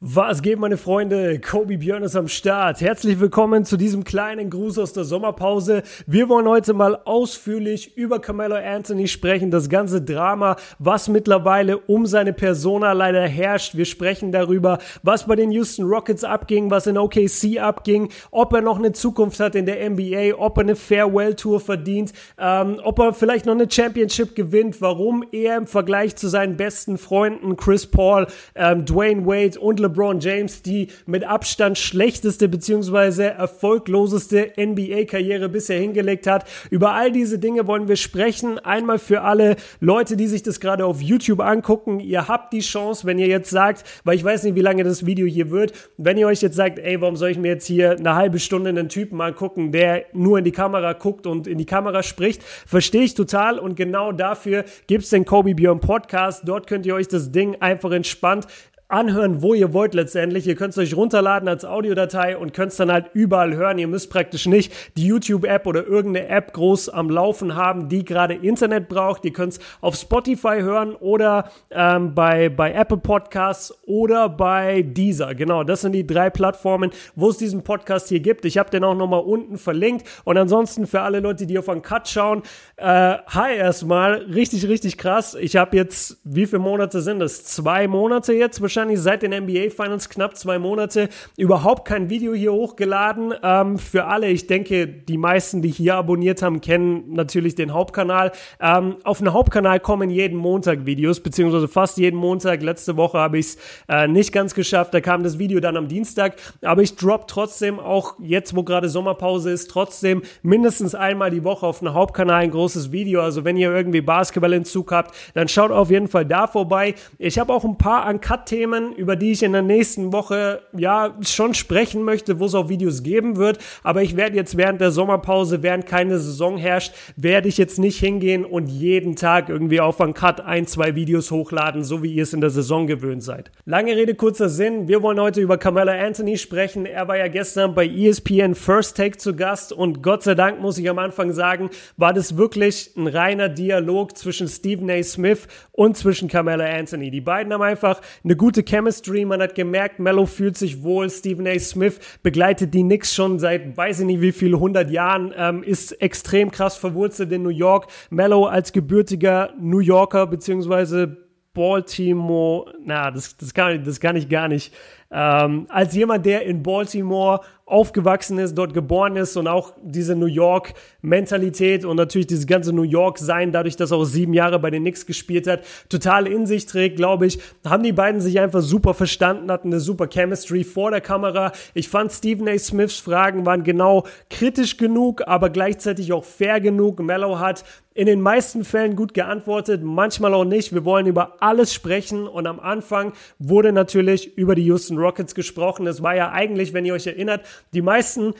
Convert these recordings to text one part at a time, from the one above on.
Was geht, meine Freunde? Kobe Björn ist am Start. Herzlich willkommen zu diesem kleinen Gruß aus der Sommerpause. Wir wollen heute mal ausführlich über Carmelo Anthony sprechen, das ganze Drama, was mittlerweile um seine Persona leider herrscht. Wir sprechen darüber, was bei den Houston Rockets abging, was in OKC abging, ob er noch eine Zukunft hat in der NBA, ob er eine Farewell Tour verdient, ähm, ob er vielleicht noch eine Championship gewinnt, warum er im Vergleich zu seinen besten Freunden Chris Paul, ähm, Dwayne Wade und LeBron James die mit Abstand schlechteste bzw. erfolgloseste NBA-Karriere bisher hingelegt hat. Über all diese Dinge wollen wir sprechen. Einmal für alle Leute, die sich das gerade auf YouTube angucken. Ihr habt die Chance, wenn ihr jetzt sagt, weil ich weiß nicht, wie lange das Video hier wird, wenn ihr euch jetzt sagt, ey, warum soll ich mir jetzt hier eine halbe Stunde einen Typen angucken, der nur in die Kamera guckt und in die Kamera spricht, verstehe ich total und genau dafür gibt es den Kobe Björn Podcast. Dort könnt ihr euch das Ding einfach entspannt anhören, wo ihr wollt letztendlich. Ihr könnt es euch runterladen als Audiodatei und könnt es dann halt überall hören. Ihr müsst praktisch nicht die YouTube-App oder irgendeine App groß am Laufen haben, die gerade Internet braucht. Ihr könnt es auf Spotify hören oder ähm, bei, bei Apple Podcasts oder bei Deezer. Genau, das sind die drei Plattformen, wo es diesen Podcast hier gibt. Ich habe den auch nochmal unten verlinkt. Und ansonsten für alle Leute, die auf einen Cut schauen, äh, hi erstmal, richtig, richtig krass. Ich habe jetzt, wie viele Monate sind das? Zwei Monate jetzt wahrscheinlich wahrscheinlich seit den NBA Finals knapp zwei Monate überhaupt kein Video hier hochgeladen. Ähm, für alle, ich denke, die meisten, die hier abonniert haben, kennen natürlich den Hauptkanal. Ähm, auf den Hauptkanal kommen jeden Montag Videos, beziehungsweise fast jeden Montag. Letzte Woche habe ich es äh, nicht ganz geschafft. Da kam das Video dann am Dienstag. Aber ich drop trotzdem auch jetzt, wo gerade Sommerpause ist, trotzdem mindestens einmal die Woche auf dem Hauptkanal ein großes Video. Also wenn ihr irgendwie Basketballentzug habt, dann schaut auf jeden Fall da vorbei. Ich habe auch ein paar Uncut-Themen Themen, über die ich in der nächsten Woche ja schon sprechen möchte, wo es auch Videos geben wird. Aber ich werde jetzt während der Sommerpause, während keine Saison herrscht, werde ich jetzt nicht hingehen und jeden Tag irgendwie auf einen Cut ein, zwei Videos hochladen, so wie ihr es in der Saison gewöhnt seid. Lange Rede, kurzer Sinn. Wir wollen heute über Carmelo Anthony sprechen. Er war ja gestern bei ESPN First Take zu Gast und Gott sei Dank muss ich am Anfang sagen, war das wirklich ein reiner Dialog zwischen Stephen A. Smith und zwischen Carmelo Anthony. Die beiden haben einfach eine gute gute Chemistry. Man hat gemerkt, Mello fühlt sich wohl. Stephen A. Smith begleitet die Knicks schon seit weiß ich nicht wie viel, 100 Jahren, ähm, ist extrem krass verwurzelt in New York. Mello als gebürtiger New Yorker beziehungsweise Baltimore, na, das, das, kann, das kann ich gar nicht. Ähm, als jemand, der in Baltimore aufgewachsen ist, dort geboren ist und auch diese New York-Mentalität und natürlich dieses ganze New York-Sein, dadurch, dass er auch sieben Jahre bei den Knicks gespielt hat, total in sich trägt, glaube ich, haben die beiden sich einfach super verstanden, hatten eine super Chemistry vor der Kamera. Ich fand Stephen A. Smiths Fragen waren genau kritisch genug, aber gleichzeitig auch fair genug. Mello hat in den meisten Fällen gut geantwortet, manchmal auch nicht. Wir wollen über alles sprechen und am Anfang wurde natürlich über die Houston Rockets gesprochen. Es war ja eigentlich, wenn ihr euch erinnert, die meisten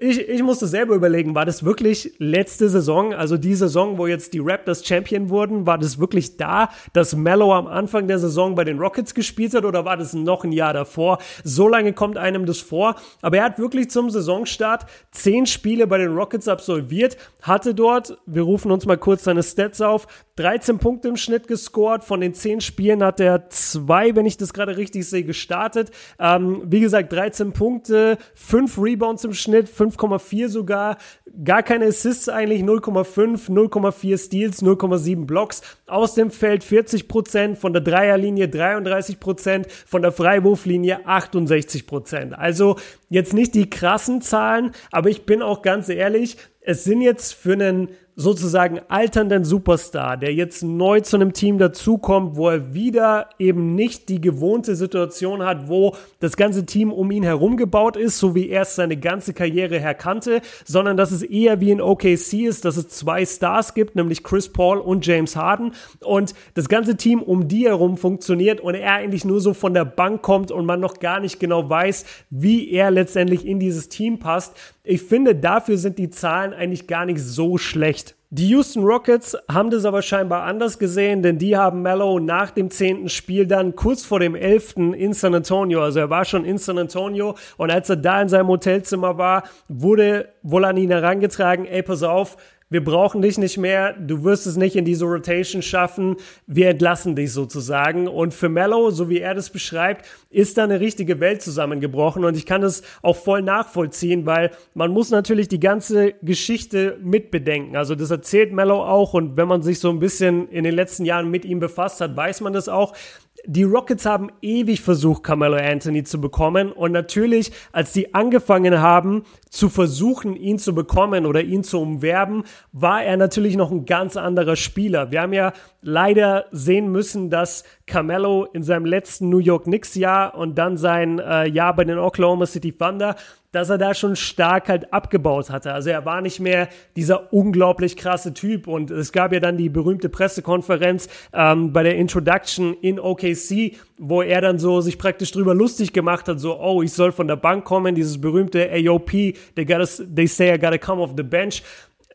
ich, ich musste selber überlegen, war das wirklich letzte Saison, also die Saison, wo jetzt die Raptors Champion wurden, war das wirklich da, dass Mello am Anfang der Saison bei den Rockets gespielt hat oder war das noch ein Jahr davor? So lange kommt einem das vor. Aber er hat wirklich zum Saisonstart zehn Spiele bei den Rockets absolviert, hatte dort, wir rufen uns mal kurz seine Stats auf, 13 Punkte im Schnitt gescored. Von den 10 Spielen hat er zwei, wenn ich das gerade richtig sehe, gestartet. Ähm, wie gesagt, 13 Punkte, 5 Rebounds im Schnitt, 5,4 sogar. Gar keine Assists eigentlich, 0,5, 0,4 Steals, 0,7 Blocks. Aus dem Feld 40 Prozent, von der Dreierlinie 33 Prozent, von der Freiwurflinie 68 Prozent. Also jetzt nicht die krassen Zahlen, aber ich bin auch ganz ehrlich, es sind jetzt für einen sozusagen alternden Superstar, der jetzt neu zu einem Team dazukommt, wo er wieder eben nicht die gewohnte Situation hat, wo das ganze Team um ihn herum gebaut ist, so wie er es seine ganze Karriere her kannte, sondern dass es eher wie in OKC ist, dass es zwei Stars gibt, nämlich Chris Paul und James Harden und das ganze Team um die herum funktioniert und er eigentlich nur so von der Bank kommt und man noch gar nicht genau weiß, wie er letztendlich in dieses Team passt. Ich finde, dafür sind die Zahlen eigentlich gar nicht so schlecht. Die Houston Rockets haben das aber scheinbar anders gesehen, denn die haben Mello nach dem zehnten Spiel dann kurz vor dem elften in San Antonio, also er war schon in San Antonio und als er da in seinem Hotelzimmer war, wurde wohl an ihn herangetragen, ey, pass auf, wir brauchen dich nicht mehr, du wirst es nicht in diese Rotation schaffen, wir entlassen dich sozusagen. Und für Mello, so wie er das beschreibt, ist da eine richtige Welt zusammengebrochen. Und ich kann das auch voll nachvollziehen, weil man muss natürlich die ganze Geschichte mitbedenken. Also das erzählt Mello auch. Und wenn man sich so ein bisschen in den letzten Jahren mit ihm befasst hat, weiß man das auch die Rockets haben ewig versucht, Carmelo Anthony zu bekommen. Und natürlich, als die angefangen haben, zu versuchen, ihn zu bekommen oder ihn zu umwerben, war er natürlich noch ein ganz anderer Spieler. Wir haben ja leider sehen müssen, dass Carmelo in seinem letzten New York Knicks Jahr und dann sein äh, Jahr bei den Oklahoma City Thunder dass er da schon stark halt abgebaut hatte. Also er war nicht mehr dieser unglaublich krasse Typ. Und es gab ja dann die berühmte Pressekonferenz ähm, bei der Introduction in OKC, wo er dann so sich praktisch drüber lustig gemacht hat, so, oh, ich soll von der Bank kommen, dieses berühmte AOP, they, gotta, they say I gotta come off the bench.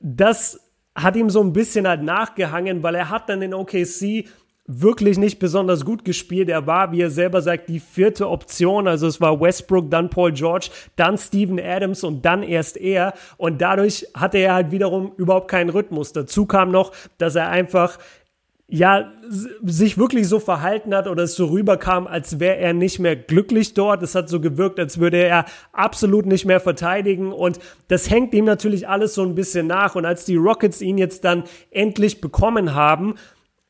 Das hat ihm so ein bisschen halt nachgehangen, weil er hat dann in OKC wirklich nicht besonders gut gespielt. Er war, wie er selber sagt, die vierte Option. Also es war Westbrook, dann Paul George, dann Steven Adams und dann erst er. Und dadurch hatte er halt wiederum überhaupt keinen Rhythmus. Dazu kam noch, dass er einfach ja, sich wirklich so verhalten hat oder es so rüberkam, als wäre er nicht mehr glücklich dort. Es hat so gewirkt, als würde er absolut nicht mehr verteidigen und das hängt ihm natürlich alles so ein bisschen nach. Und als die Rockets ihn jetzt dann endlich bekommen haben,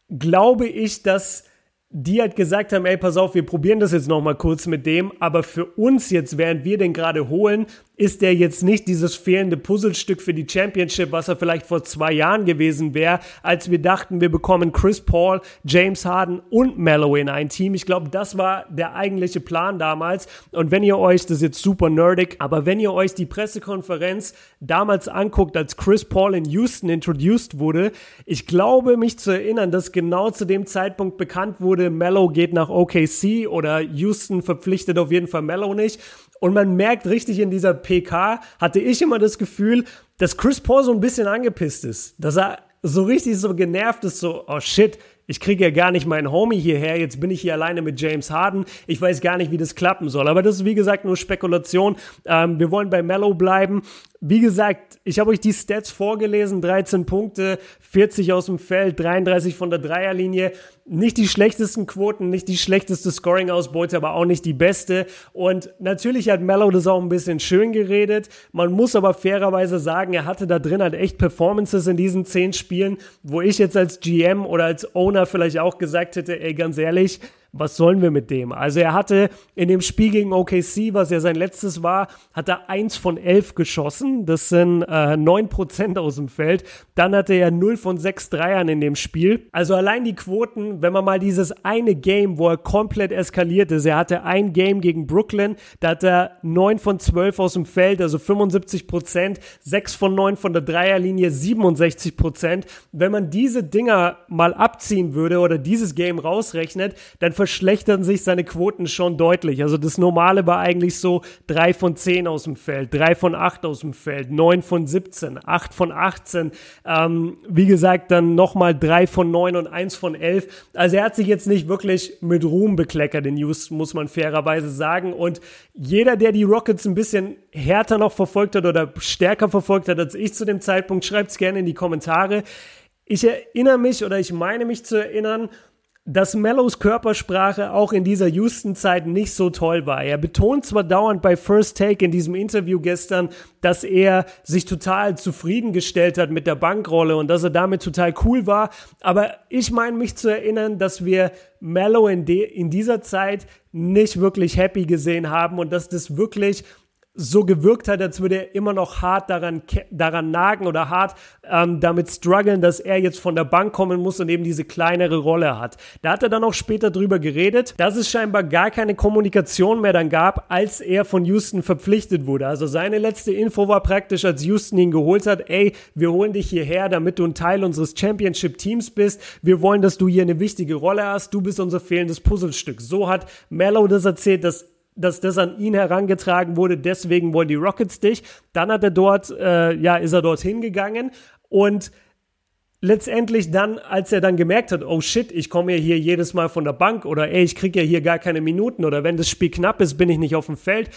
glaube ich, dass die halt gesagt haben, ey, pass auf, wir probieren das jetzt noch mal kurz mit dem, aber für uns jetzt, während wir den gerade holen, ist der jetzt nicht dieses fehlende Puzzlestück für die Championship, was er vielleicht vor zwei Jahren gewesen wäre, als wir dachten, wir bekommen Chris Paul, James Harden und Mellow in ein Team. Ich glaube, das war der eigentliche Plan damals. Und wenn ihr euch, das ist jetzt super nerdig, aber wenn ihr euch die Pressekonferenz damals anguckt, als Chris Paul in Houston introduced wurde, ich glaube, mich zu erinnern, dass genau zu dem Zeitpunkt bekannt wurde, Mellow geht nach OKC oder Houston verpflichtet auf jeden Fall Mellow nicht. Und man merkt richtig in dieser PK, hatte ich immer das Gefühl, dass Chris Paul so ein bisschen angepisst ist. Dass er so richtig so genervt ist, so, oh shit, ich kriege ja gar nicht meinen Homie hierher, jetzt bin ich hier alleine mit James Harden. Ich weiß gar nicht, wie das klappen soll. Aber das ist wie gesagt nur Spekulation. Ähm, wir wollen bei Mellow bleiben. Wie gesagt, ich habe euch die Stats vorgelesen, 13 Punkte, 40 aus dem Feld, 33 von der Dreierlinie. Nicht die schlechtesten Quoten, nicht die schlechteste Scoring-Ausbeute, aber auch nicht die beste. Und natürlich hat Mello das auch ein bisschen schön geredet. Man muss aber fairerweise sagen, er hatte da drin halt echt Performances in diesen 10 Spielen, wo ich jetzt als GM oder als Owner vielleicht auch gesagt hätte, ey, ganz ehrlich, was sollen wir mit dem? Also er hatte in dem Spiel gegen OKC, was ja sein letztes war, hat er eins von elf geschossen. Das sind äh, 9% aus dem Feld. Dann hatte er 0 von 6 Dreiern in dem Spiel. Also allein die Quoten, wenn man mal dieses eine Game, wo er komplett eskaliert ist, er hatte ein Game gegen Brooklyn, da hat er 9 von 12 aus dem Feld, also 75%, 6 von 9 von der Dreierlinie, 67%. Wenn man diese Dinger mal abziehen würde oder dieses Game rausrechnet, dann verschlechtern sich seine Quoten schon deutlich. Also das Normale war eigentlich so 3 von 10 aus dem Feld, 3 von 8 aus dem Feld, 9 von 17, 8 von 18. Ähm, wie gesagt, dann nochmal 3 von 9 und 1 von 11. Also er hat sich jetzt nicht wirklich mit Ruhm bekleckert in News, muss man fairerweise sagen. Und jeder, der die Rockets ein bisschen härter noch verfolgt hat oder stärker verfolgt hat als ich zu dem Zeitpunkt, schreibt es gerne in die Kommentare. Ich erinnere mich oder ich meine mich zu erinnern, dass Mellows Körpersprache auch in dieser Houston-Zeit nicht so toll war. Er betont zwar dauernd bei First Take in diesem Interview gestern, dass er sich total zufriedengestellt hat mit der Bankrolle und dass er damit total cool war, aber ich meine mich zu erinnern, dass wir Mellow in, in dieser Zeit nicht wirklich happy gesehen haben und dass das wirklich so gewirkt hat, als würde er immer noch hart daran, daran nagen oder hart ähm, damit strugglen, dass er jetzt von der Bank kommen muss und eben diese kleinere Rolle hat. Da hat er dann auch später drüber geredet, dass es scheinbar gar keine Kommunikation mehr dann gab, als er von Houston verpflichtet wurde. Also seine letzte Info war praktisch, als Houston ihn geholt hat, ey, wir holen dich hierher, damit du ein Teil unseres Championship-Teams bist. Wir wollen, dass du hier eine wichtige Rolle hast. Du bist unser fehlendes Puzzlestück. So hat Mello das erzählt, dass dass das an ihn herangetragen wurde, deswegen wollen die Rockets dich. Dann hat er dort, äh, ja, ist er dorthin gegangen und letztendlich dann, als er dann gemerkt hat, oh shit, ich komme ja hier jedes Mal von der Bank oder ey, ich kriege ja hier gar keine Minuten oder wenn das Spiel knapp ist, bin ich nicht auf dem Feld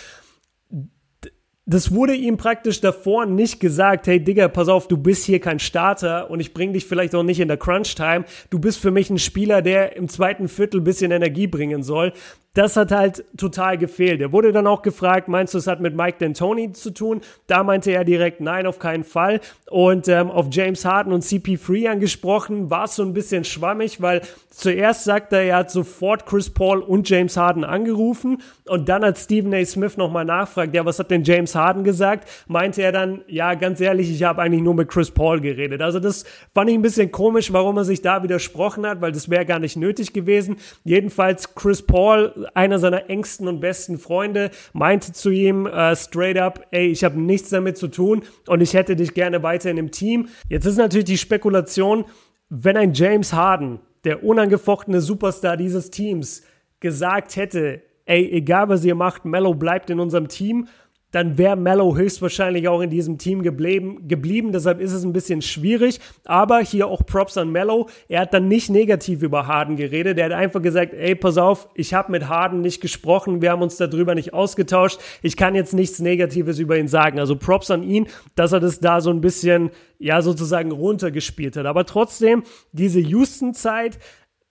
das wurde ihm praktisch davor nicht gesagt, hey Digga, pass auf, du bist hier kein Starter und ich bring dich vielleicht auch nicht in der Crunch-Time. Du bist für mich ein Spieler, der im zweiten Viertel bisschen Energie bringen soll das hat halt total gefehlt. Er wurde dann auch gefragt, meinst du, es hat mit Mike D'Antoni zu tun? Da meinte er direkt, nein, auf keinen Fall. Und ähm, auf James Harden und CP3 angesprochen, war es so ein bisschen schwammig, weil zuerst sagt er, er hat sofort Chris Paul und James Harden angerufen und dann hat Stephen A. Smith nochmal nachfragt, ja, was hat denn James Harden gesagt? Meinte er dann, ja, ganz ehrlich, ich habe eigentlich nur mit Chris Paul geredet. Also das fand ich ein bisschen komisch, warum er sich da widersprochen hat, weil das wäre gar nicht nötig gewesen. Jedenfalls Chris Paul einer seiner engsten und besten Freunde, meinte zu ihm äh, straight up, ey, ich habe nichts damit zu tun und ich hätte dich gerne weiter in dem Team. Jetzt ist natürlich die Spekulation, wenn ein James Harden, der unangefochtene Superstar dieses Teams, gesagt hätte, ey, egal was ihr macht, Mello bleibt in unserem Team, dann wäre Mello höchstwahrscheinlich auch in diesem Team geblieben, geblieben. Deshalb ist es ein bisschen schwierig. Aber hier auch Props an Mello. Er hat dann nicht negativ über Harden geredet. Er hat einfach gesagt, ey, pass auf, ich habe mit Harden nicht gesprochen. Wir haben uns darüber nicht ausgetauscht. Ich kann jetzt nichts Negatives über ihn sagen. Also Props an ihn, dass er das da so ein bisschen, ja, sozusagen runtergespielt hat. Aber trotzdem, diese Houston-Zeit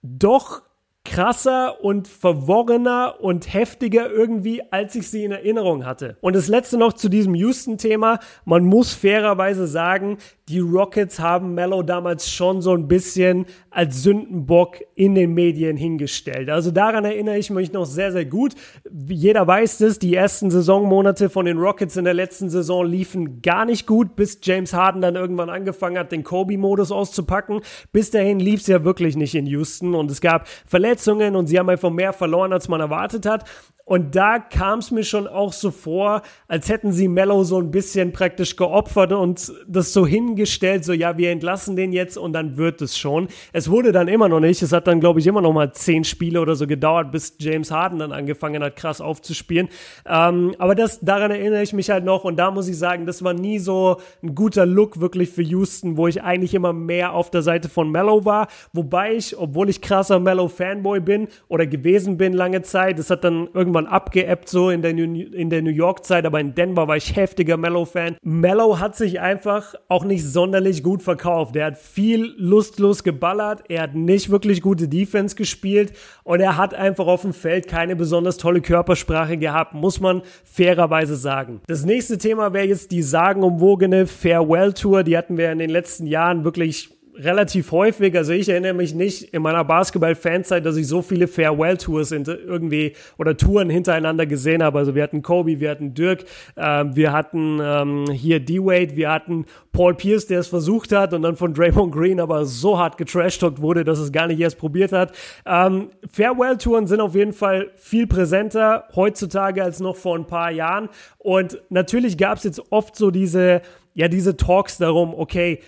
doch krasser und verworrener und heftiger irgendwie, als ich sie in Erinnerung hatte. Und das letzte noch zu diesem Houston-Thema. Man muss fairerweise sagen, die Rockets haben Mello damals schon so ein bisschen als Sündenbock in den Medien hingestellt. Also daran erinnere ich mich noch sehr, sehr gut. Jeder weiß es, die ersten Saisonmonate von den Rockets in der letzten Saison liefen gar nicht gut, bis James Harden dann irgendwann angefangen hat, den Kobe-Modus auszupacken. Bis dahin lief es ja wirklich nicht in Houston und es gab Verletzungen und sie haben einfach mehr verloren, als man erwartet hat. Und da kam es mir schon auch so vor, als hätten sie Mello so ein bisschen praktisch geopfert und das so hingestellt, so ja, wir entlassen den jetzt und dann wird es schon. Es wurde dann immer noch nicht. Es hat dann, glaube ich, immer noch mal zehn Spiele oder so gedauert, bis James Harden dann angefangen hat, krass aufzuspielen. Ähm, aber das, daran erinnere ich mich halt noch und da muss ich sagen, das war nie so ein guter Look wirklich für Houston, wo ich eigentlich immer mehr auf der Seite von Mello war. Wobei ich, obwohl ich krasser Mello-Fanboy bin oder gewesen bin lange Zeit, das hat dann irgendwann irgendwann abgeebbt, so in der, in der New York-Zeit, aber in Denver war ich heftiger Mellow-Fan. Mellow hat sich einfach auch nicht sonderlich gut verkauft. Er hat viel lustlos geballert, er hat nicht wirklich gute Defense gespielt und er hat einfach auf dem Feld keine besonders tolle Körpersprache gehabt, muss man fairerweise sagen. Das nächste Thema wäre jetzt die sagenumwogene Farewell-Tour. Die hatten wir in den letzten Jahren wirklich relativ häufig. Also ich erinnere mich nicht in meiner Basketball-Fanzeit, dass ich so viele Farewell-Tours irgendwie oder Touren hintereinander gesehen habe. Also wir hatten Kobe, wir hatten Dirk, äh, wir hatten ähm, hier D-Wade, wir hatten Paul Pierce, der es versucht hat und dann von Draymond Green aber so hart getrashtalkt wurde, dass es gar nicht erst probiert hat. Ähm, Farewell-Touren sind auf jeden Fall viel präsenter heutzutage als noch vor ein paar Jahren. Und natürlich gab es jetzt oft so diese, ja, diese Talks darum, okay,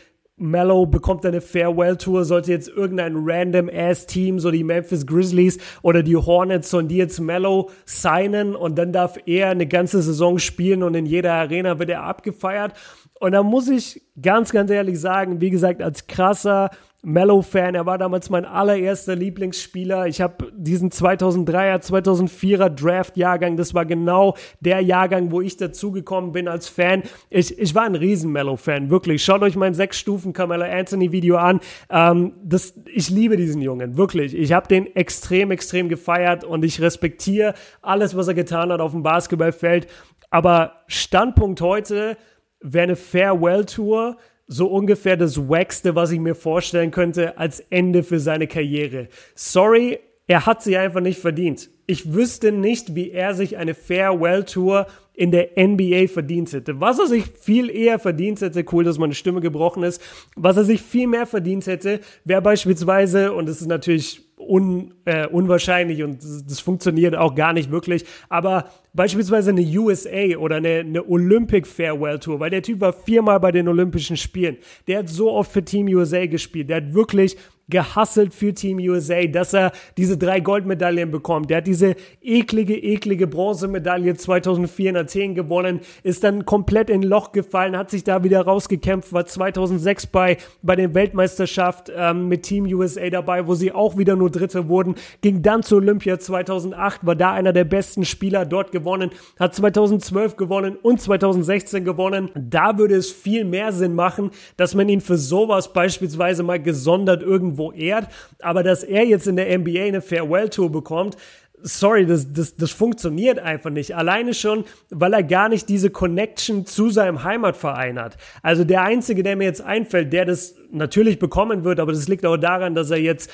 Mellow bekommt eine Farewell-Tour, sollte jetzt irgendein random-ass-Team, so die Memphis Grizzlies oder die Hornets, sollen die jetzt Mellow signen und dann darf er eine ganze Saison spielen und in jeder Arena wird er abgefeiert. Und da muss ich ganz, ganz ehrlich sagen, wie gesagt, als krasser Mellow-Fan. Er war damals mein allererster Lieblingsspieler. Ich habe diesen 2003er, 2004er Draft-Jahrgang, das war genau der Jahrgang, wo ich dazugekommen bin als Fan. Ich, ich war ein riesen Mellow-Fan, wirklich. Schaut euch mein sechs Stufen Carmelo Anthony-Video an. Ähm, das, ich liebe diesen Jungen, wirklich. Ich habe den extrem, extrem gefeiert und ich respektiere alles, was er getan hat auf dem Basketballfeld. Aber Standpunkt heute wäre eine Farewell-Tour so ungefähr das Wackste, was ich mir vorstellen könnte als Ende für seine Karriere. Sorry, er hat sie einfach nicht verdient. Ich wüsste nicht, wie er sich eine Farewell Tour in der NBA verdient hätte. Was er sich viel eher verdient hätte, cool, dass meine Stimme gebrochen ist, was er sich viel mehr verdient hätte, wäre beispielsweise, und das ist natürlich un, äh, unwahrscheinlich und das funktioniert auch gar nicht wirklich. Aber beispielsweise eine USA oder eine, eine Olympic Farewell Tour, weil der Typ war viermal bei den Olympischen Spielen. Der hat so oft für Team USA gespielt. Der hat wirklich gehasselt für Team USA, dass er diese drei Goldmedaillen bekommt. Der hat diese eklige, eklige Bronzemedaille 2004 in Athen gewonnen, ist dann komplett in Loch gefallen, hat sich da wieder rausgekämpft, war 2006 bei, bei den Weltmeisterschaft ähm, mit Team USA dabei, wo sie auch wieder nur Dritte wurden, ging dann zur Olympia 2008, war da einer der besten Spieler dort gewonnen, hat 2012 gewonnen und 2016 gewonnen. Da würde es viel mehr Sinn machen, dass man ihn für sowas beispielsweise mal gesondert irgendwo ehrt, aber dass er jetzt in der NBA eine Farewell-Tour bekommt, sorry, das, das, das funktioniert einfach nicht. Alleine schon, weil er gar nicht diese Connection zu seinem Heimatverein hat. Also der Einzige, der mir jetzt einfällt, der das natürlich bekommen wird, aber das liegt auch daran, dass er jetzt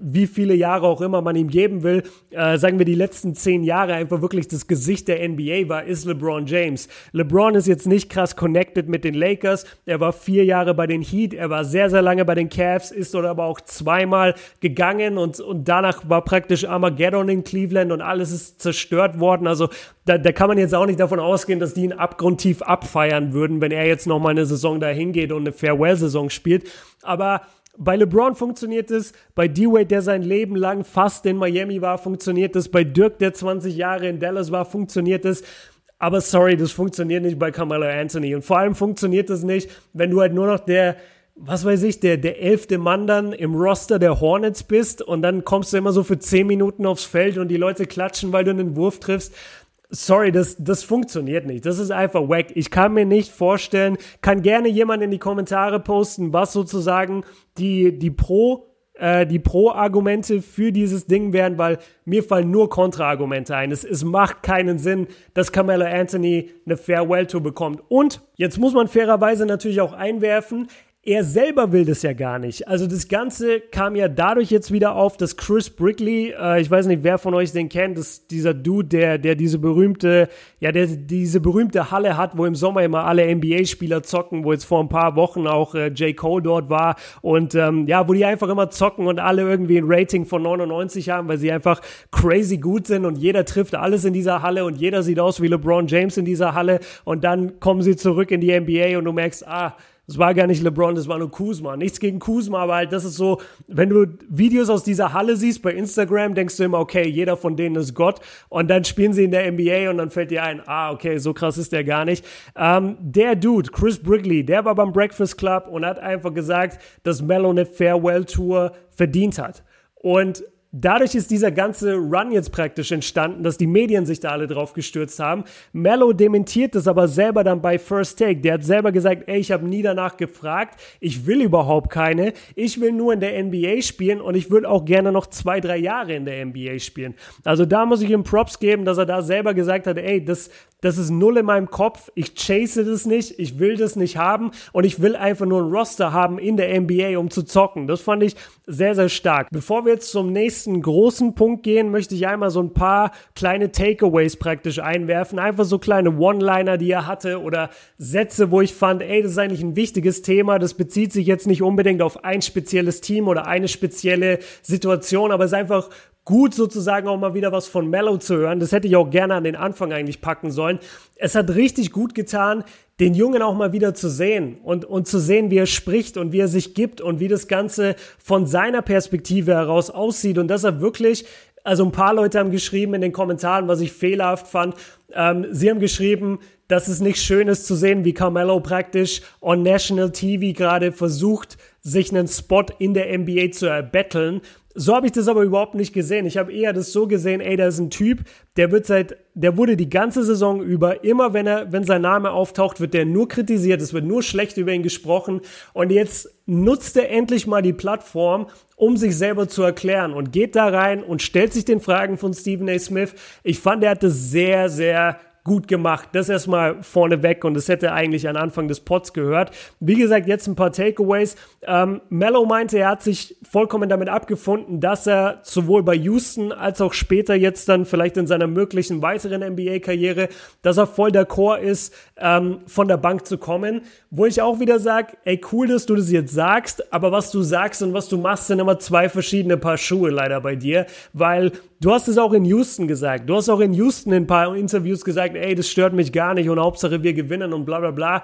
wie viele Jahre auch immer man ihm geben will, äh, sagen wir die letzten zehn Jahre einfach wirklich das Gesicht der NBA war, ist LeBron James. LeBron ist jetzt nicht krass connected mit den Lakers. Er war vier Jahre bei den Heat, er war sehr, sehr lange bei den Cavs, ist dort aber auch zweimal gegangen und, und danach war praktisch Armageddon in Cleveland und alles ist zerstört worden. Also da, da kann man jetzt auch nicht davon ausgehen, dass die ihn abgrundtief abfeiern würden, wenn er jetzt nochmal eine Saison dahin geht und eine Farewell-Saison spielt. Aber bei LeBron funktioniert es, bei D-Wade, der sein Leben lang fast in Miami war, funktioniert es, bei Dirk, der 20 Jahre in Dallas war, funktioniert es. Aber sorry, das funktioniert nicht bei Carmelo Anthony. Und vor allem funktioniert es nicht, wenn du halt nur noch der, was weiß ich, der, der elfte Mann dann im Roster der Hornets bist und dann kommst du immer so für 10 Minuten aufs Feld und die Leute klatschen, weil du einen Wurf triffst sorry, das, das funktioniert nicht. Das ist einfach wack. Ich kann mir nicht vorstellen, kann gerne jemand in die Kommentare posten, was sozusagen die, die Pro äh, die Pro-Argumente für dieses Ding wären, weil mir fallen nur Kontra-Argumente ein. Es, es macht keinen Sinn, dass Carmelo Anthony eine Farewell-Tour bekommt. Und jetzt muss man fairerweise natürlich auch einwerfen, er selber will das ja gar nicht. Also das Ganze kam ja dadurch jetzt wieder auf, dass Chris Brickley, äh, ich weiß nicht, wer von euch den kennt, das, dieser Dude, der, der diese berühmte, ja, der diese berühmte Halle hat, wo im Sommer immer alle NBA-Spieler zocken, wo jetzt vor ein paar Wochen auch äh, J. Cole dort war und ähm, ja, wo die einfach immer zocken und alle irgendwie ein Rating von 99 haben, weil sie einfach crazy gut sind und jeder trifft alles in dieser Halle und jeder sieht aus wie LeBron James in dieser Halle und dann kommen sie zurück in die NBA und du merkst, ah, das war gar nicht LeBron, das war nur Kuzma. Nichts gegen Kuzma, aber halt, das ist so, wenn du Videos aus dieser Halle siehst bei Instagram, denkst du immer, okay, jeder von denen ist Gott. Und dann spielen sie in der NBA und dann fällt dir ein, ah, okay, so krass ist der gar nicht. Ähm, der Dude, Chris Brigley, der war beim Breakfast Club und hat einfach gesagt, dass Melo eine Farewell Tour verdient hat. Und Dadurch ist dieser ganze Run jetzt praktisch entstanden, dass die Medien sich da alle drauf gestürzt haben. Mello dementiert das aber selber dann bei First Take. Der hat selber gesagt, ey, ich habe nie danach gefragt. Ich will überhaupt keine. Ich will nur in der NBA spielen und ich würde auch gerne noch zwei, drei Jahre in der NBA spielen. Also da muss ich ihm Props geben, dass er da selber gesagt hat, ey, das, das ist null in meinem Kopf. Ich chase das nicht. Ich will das nicht haben. Und ich will einfach nur ein Roster haben in der NBA, um zu zocken. Das fand ich sehr, sehr stark. Bevor wir jetzt zum nächsten großen Punkt gehen, möchte ich einmal so ein paar kleine Takeaways praktisch einwerfen. Einfach so kleine One-Liner, die er hatte oder Sätze, wo ich fand, ey, das ist eigentlich ein wichtiges Thema. Das bezieht sich jetzt nicht unbedingt auf ein spezielles Team oder eine spezielle Situation, aber es ist einfach gut sozusagen auch mal wieder was von Mellow zu hören. Das hätte ich auch gerne an den Anfang eigentlich packen sollen. Es hat richtig gut getan, den Jungen auch mal wieder zu sehen und, und zu sehen, wie er spricht und wie er sich gibt und wie das Ganze von seiner Perspektive heraus aussieht und dass er wirklich also ein paar Leute haben geschrieben in den Kommentaren, was ich fehlerhaft fand. Ähm, sie haben geschrieben, dass es nicht schön ist zu sehen, wie Carmelo praktisch on National TV gerade versucht, sich einen Spot in der NBA zu erbetteln. So habe ich das aber überhaupt nicht gesehen. Ich habe eher das so gesehen, ey, da ist ein Typ, der wird seit, der wurde die ganze Saison über, immer wenn er, wenn sein Name auftaucht, wird der nur kritisiert, es wird nur schlecht über ihn gesprochen und jetzt nutzt er endlich mal die Plattform, um sich selber zu erklären und geht da rein und stellt sich den Fragen von Stephen A. Smith. Ich fand, er hat das sehr, sehr gut gemacht. Das erstmal vorneweg und das hätte eigentlich an Anfang des Pods gehört. Wie gesagt, jetzt ein paar Takeaways. Ähm, Mello meinte, er hat sich vollkommen damit abgefunden, dass er sowohl bei Houston als auch später jetzt dann vielleicht in seiner möglichen weiteren NBA-Karriere, dass er voll der Chor ist, ähm, von der Bank zu kommen. Wo ich auch wieder sage, ey, cool, dass du das jetzt sagst, aber was du sagst und was du machst, sind immer zwei verschiedene Paar Schuhe leider bei dir, weil du hast es auch in Houston gesagt. Du hast auch in Houston in ein paar Interviews gesagt, ey, das stört mich gar nicht und Hauptsache wir gewinnen und bla bla bla.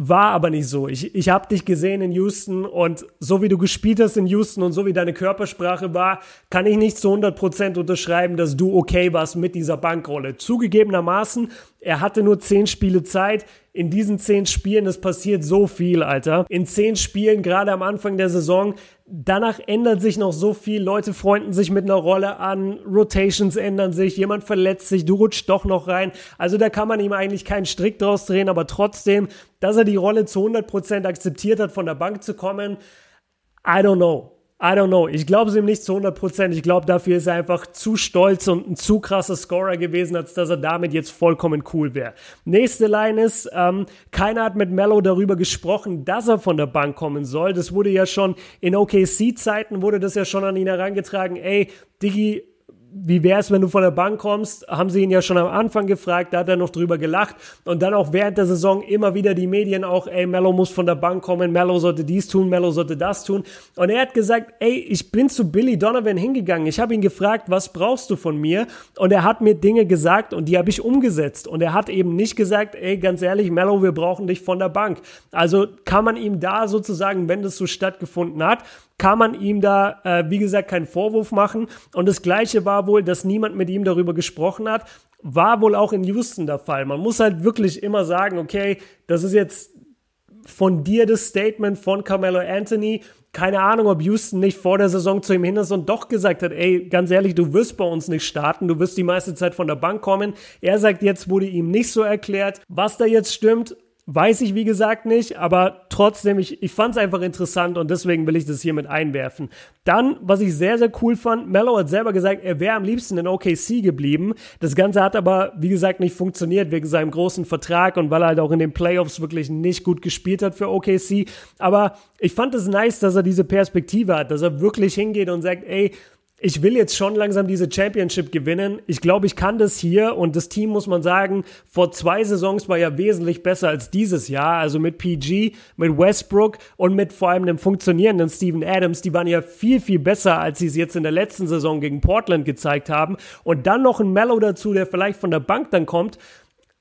War aber nicht so. Ich, ich habe dich gesehen in Houston und so wie du gespielt hast in Houston und so wie deine Körpersprache war, kann ich nicht zu 100% unterschreiben, dass du okay warst mit dieser Bankrolle. Zugegebenermaßen, er hatte nur 10 Spiele Zeit. In diesen 10 Spielen, es passiert so viel, Alter. In 10 Spielen, gerade am Anfang der Saison, danach ändert sich noch so viel. Leute freunden sich mit einer Rolle an, Rotations ändern sich, jemand verletzt sich, du rutschst doch noch rein. Also da kann man ihm eigentlich keinen Strick draus drehen, aber trotzdem, dass er die Rolle zu 100% akzeptiert hat, von der Bank zu kommen, I don't know. I don't know. Ich glaube es ihm nicht zu 100%. Ich glaube, dafür ist er einfach zu stolz und ein zu krasser Scorer gewesen, als dass er damit jetzt vollkommen cool wäre. Nächste Line ist, ähm, keiner hat mit Mello darüber gesprochen, dass er von der Bank kommen soll. Das wurde ja schon in OKC-Zeiten, wurde das ja schon an ihn herangetragen. Ey, Diggi, wie wäre es, wenn du von der Bank kommst? Haben sie ihn ja schon am Anfang gefragt, da hat er noch drüber gelacht. Und dann auch während der Saison immer wieder die Medien auch, ey, Mello muss von der Bank kommen, Mello sollte dies tun, Mello sollte das tun. Und er hat gesagt, ey, ich bin zu Billy Donovan hingegangen, ich habe ihn gefragt, was brauchst du von mir? Und er hat mir Dinge gesagt und die habe ich umgesetzt. Und er hat eben nicht gesagt, ey, ganz ehrlich, Mello, wir brauchen dich von der Bank. Also kann man ihm da sozusagen, wenn das so stattgefunden hat, kann man ihm da, äh, wie gesagt, keinen Vorwurf machen. Und das Gleiche war wohl, dass niemand mit ihm darüber gesprochen hat. War wohl auch in Houston der Fall. Man muss halt wirklich immer sagen, okay, das ist jetzt von dir das Statement von Carmelo Anthony. Keine Ahnung, ob Houston nicht vor der Saison zu ihm hin ist und doch gesagt hat, ey, ganz ehrlich, du wirst bei uns nicht starten, du wirst die meiste Zeit von der Bank kommen. Er sagt, jetzt wurde ihm nicht so erklärt. Was da jetzt stimmt, Weiß ich, wie gesagt, nicht, aber trotzdem, ich, ich fand es einfach interessant und deswegen will ich das hier mit einwerfen. Dann, was ich sehr, sehr cool fand, Mello hat selber gesagt, er wäre am liebsten in OKC geblieben. Das Ganze hat aber, wie gesagt, nicht funktioniert wegen seinem großen Vertrag und weil er halt auch in den Playoffs wirklich nicht gut gespielt hat für OKC. Aber ich fand es nice, dass er diese Perspektive hat, dass er wirklich hingeht und sagt, ey, ich will jetzt schon langsam diese Championship gewinnen. Ich glaube, ich kann das hier und das Team muss man sagen, vor zwei Saisons war ja wesentlich besser als dieses Jahr. Also mit PG, mit Westbrook und mit vor allem einem funktionierenden Steven Adams. Die waren ja viel, viel besser, als sie es jetzt in der letzten Saison gegen Portland gezeigt haben. Und dann noch ein Mellow dazu, der vielleicht von der Bank dann kommt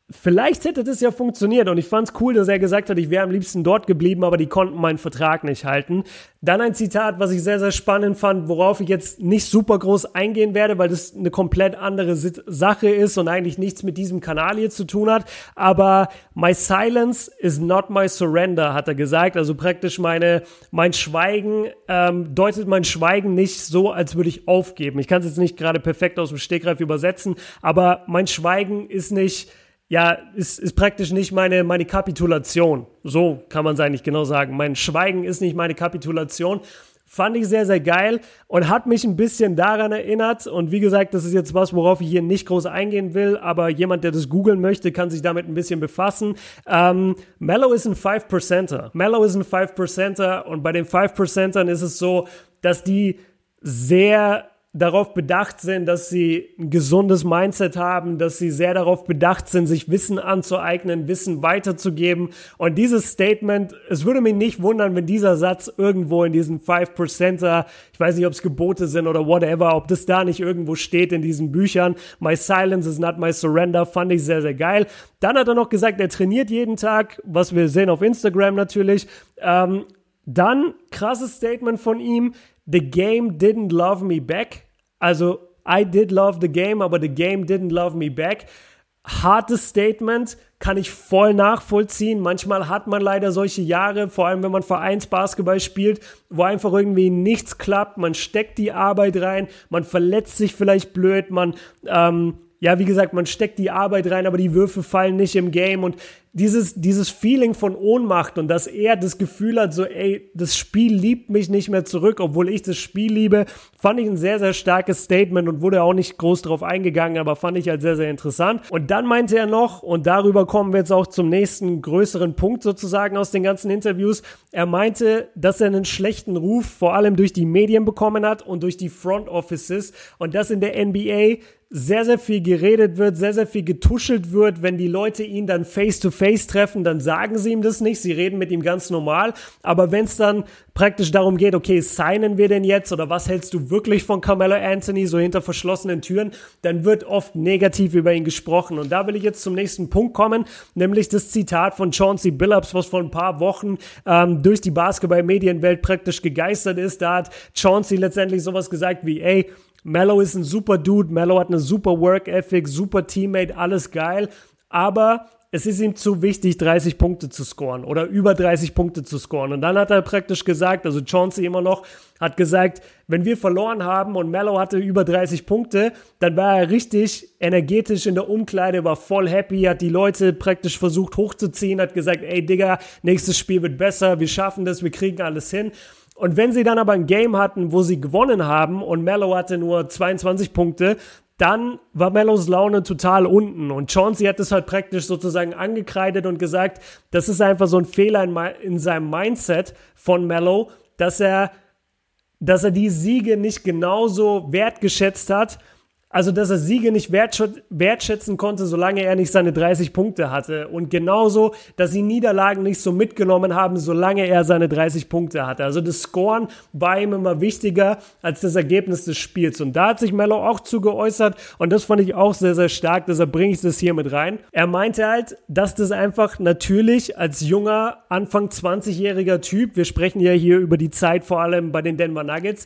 Vielleicht hätte das ja funktioniert und ich fand es cool, dass er gesagt hat, ich wäre am liebsten dort geblieben, aber die konnten meinen Vertrag nicht halten. Dann ein Zitat, was ich sehr, sehr spannend fand, worauf ich jetzt nicht super groß eingehen werde, weil das eine komplett andere Sache ist und eigentlich nichts mit diesem Kanal hier zu tun hat. Aber my silence is not my surrender, hat er gesagt. Also praktisch meine, mein Schweigen ähm, deutet mein Schweigen nicht so, als würde ich aufgeben. Ich kann es jetzt nicht gerade perfekt aus dem Stegreif übersetzen, aber mein Schweigen ist nicht ja, ist, ist praktisch nicht meine, meine Kapitulation. So kann man es eigentlich genau sagen. Mein Schweigen ist nicht meine Kapitulation. Fand ich sehr, sehr geil und hat mich ein bisschen daran erinnert. Und wie gesagt, das ist jetzt was, worauf ich hier nicht groß eingehen will, aber jemand, der das googeln möchte, kann sich damit ein bisschen befassen. Ähm, Mellow ist ein 5%er. Mellow ist ein 5%er und bei den 5%ern ist es so, dass die sehr darauf bedacht sind, dass sie ein gesundes Mindset haben, dass sie sehr darauf bedacht sind, sich Wissen anzueignen, Wissen weiterzugeben. Und dieses Statement, es würde mich nicht wundern, wenn dieser Satz irgendwo in diesen 5%er, ich weiß nicht, ob es Gebote sind oder whatever, ob das da nicht irgendwo steht in diesen Büchern. My silence is not my surrender, fand ich sehr, sehr geil. Dann hat er noch gesagt, er trainiert jeden Tag, was wir sehen auf Instagram natürlich. Ähm, dann, krasses Statement von ihm, The game didn't love me back. Also, I did love the game, aber the game didn't love me back. Hartes Statement, kann ich voll nachvollziehen. Manchmal hat man leider solche Jahre, vor allem wenn man Vereinsbasketball spielt, wo einfach irgendwie nichts klappt. Man steckt die Arbeit rein, man verletzt sich vielleicht blöd, man ähm, ja, wie gesagt, man steckt die Arbeit rein, aber die Würfe fallen nicht im Game und dieses, dieses Feeling von Ohnmacht und dass er das Gefühl hat, so, ey, das Spiel liebt mich nicht mehr zurück, obwohl ich das Spiel liebe, fand ich ein sehr, sehr starkes Statement und wurde auch nicht groß drauf eingegangen, aber fand ich halt sehr, sehr interessant. Und dann meinte er noch, und darüber kommen wir jetzt auch zum nächsten größeren Punkt sozusagen aus den ganzen Interviews, er meinte, dass er einen schlechten Ruf vor allem durch die Medien bekommen hat und durch die Front Offices und dass in der NBA sehr, sehr viel geredet wird, sehr, sehr viel getuschelt wird. Wenn die Leute ihn dann face-to-face -face treffen, dann sagen sie ihm das nicht. Sie reden mit ihm ganz normal. Aber wenn es dann praktisch darum geht, okay, signen wir denn jetzt oder was hältst du wirklich von Carmelo Anthony so hinter verschlossenen Türen, dann wird oft negativ über ihn gesprochen. Und da will ich jetzt zum nächsten Punkt kommen, nämlich das Zitat von Chauncey Billups, was vor ein paar Wochen ähm, durch die Basketball-Medienwelt praktisch gegeistert ist. Da hat Chauncey letztendlich sowas gesagt wie, ey, Mello ist ein super Dude, Mello hat eine super Work Ethic, super Teammate, alles geil. Aber es ist ihm zu wichtig, 30 Punkte zu scoren oder über 30 Punkte zu scoren. Und dann hat er praktisch gesagt, also Chauncey immer noch, hat gesagt, wenn wir verloren haben und Mello hatte über 30 Punkte, dann war er richtig energetisch in der Umkleide, war voll happy, hat die Leute praktisch versucht hochzuziehen, hat gesagt, ey Digga, nächstes Spiel wird besser, wir schaffen das, wir kriegen alles hin. Und wenn sie dann aber ein Game hatten, wo sie gewonnen haben und Mello hatte nur 22 Punkte, dann war Mellos Laune total unten. Und Chauncey hat das halt praktisch sozusagen angekreidet und gesagt, das ist einfach so ein Fehler in, in seinem Mindset von Mello, dass er, dass er die Siege nicht genauso wertgeschätzt hat, also, dass er Siege nicht wertschätzen konnte, solange er nicht seine 30 Punkte hatte. Und genauso, dass sie Niederlagen nicht so mitgenommen haben, solange er seine 30 Punkte hatte. Also das Scoren war ihm immer wichtiger als das Ergebnis des Spiels. Und da hat sich Mello auch zu geäußert. Und das fand ich auch sehr, sehr stark. Deshalb bringe ich das hier mit rein. Er meinte halt, dass das einfach natürlich als junger, Anfang 20-jähriger Typ, wir sprechen ja hier über die Zeit vor allem bei den Denver Nuggets,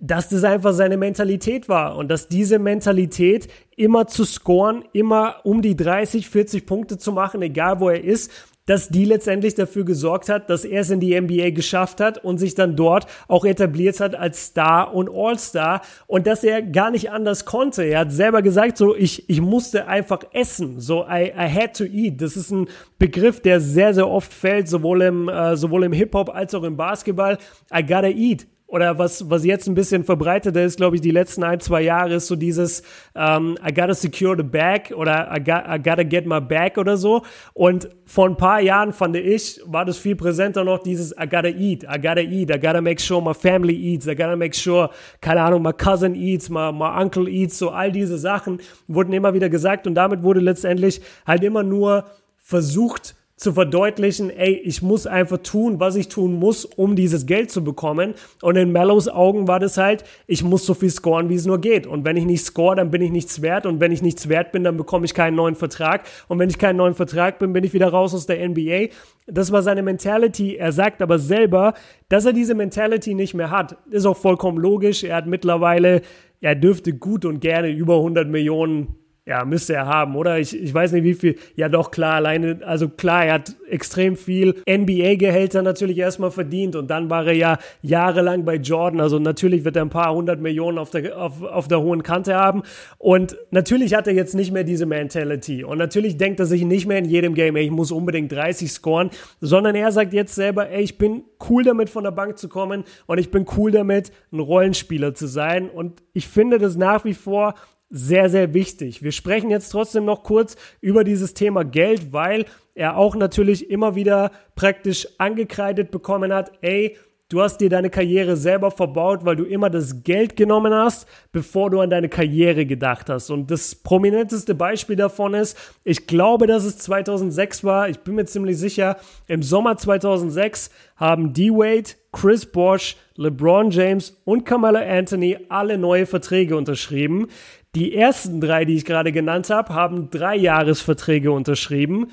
dass das einfach seine Mentalität war und dass diese Mentalität immer zu scoren, immer um die 30, 40 Punkte zu machen, egal wo er ist, dass die letztendlich dafür gesorgt hat, dass er es in die NBA geschafft hat und sich dann dort auch etabliert hat als Star und All-Star und dass er gar nicht anders konnte. Er hat selber gesagt, so ich, ich musste einfach essen, so I, I had to eat. Das ist ein Begriff, der sehr, sehr oft fällt, sowohl im, äh, sowohl im Hip-Hop als auch im Basketball. I gotta eat oder was, was jetzt ein bisschen verbreiteter ist, glaube ich, die letzten ein, zwei Jahre, ist so dieses ähm, I gotta secure the bag oder I, got, I gotta get my bag oder so. Und vor ein paar Jahren, fand ich, war das viel präsenter noch dieses I gotta eat, I gotta eat, I gotta make sure my family eats, I gotta make sure, keine Ahnung, my cousin eats, my, my uncle eats, so all diese Sachen wurden immer wieder gesagt und damit wurde letztendlich halt immer nur versucht, zu verdeutlichen, ey, ich muss einfach tun, was ich tun muss, um dieses Geld zu bekommen. Und in Mellows Augen war das halt, ich muss so viel scoren, wie es nur geht. Und wenn ich nicht score, dann bin ich nichts wert. Und wenn ich nichts wert bin, dann bekomme ich keinen neuen Vertrag. Und wenn ich keinen neuen Vertrag bin, bin ich wieder raus aus der NBA. Das war seine Mentality. Er sagt aber selber, dass er diese Mentality nicht mehr hat. Ist auch vollkommen logisch. Er hat mittlerweile, er dürfte gut und gerne über 100 Millionen ja, müsste er haben, oder? Ich, ich weiß nicht, wie viel. Ja, doch, klar, alleine, also klar, er hat extrem viel NBA-Gehälter natürlich erstmal verdient und dann war er ja jahrelang bei Jordan. Also natürlich wird er ein paar hundert Millionen auf der, auf, auf der hohen Kante haben. Und natürlich hat er jetzt nicht mehr diese Mentality. Und natürlich denkt er sich nicht mehr in jedem Game, ey, ich muss unbedingt 30 scoren, sondern er sagt jetzt selber, ey, ich bin cool damit, von der Bank zu kommen und ich bin cool damit, ein Rollenspieler zu sein. Und ich finde das nach wie vor sehr, sehr wichtig. Wir sprechen jetzt trotzdem noch kurz über dieses Thema Geld, weil er auch natürlich immer wieder praktisch angekreidet bekommen hat, ey, du hast dir deine Karriere selber verbaut, weil du immer das Geld genommen hast, bevor du an deine Karriere gedacht hast. Und das prominenteste Beispiel davon ist, ich glaube, dass es 2006 war, ich bin mir ziemlich sicher, im Sommer 2006 haben D-Wade, Chris Bosch, LeBron James und Kamala Anthony alle neue Verträge unterschrieben. Die ersten drei, die ich gerade genannt habe, haben drei Jahresverträge unterschrieben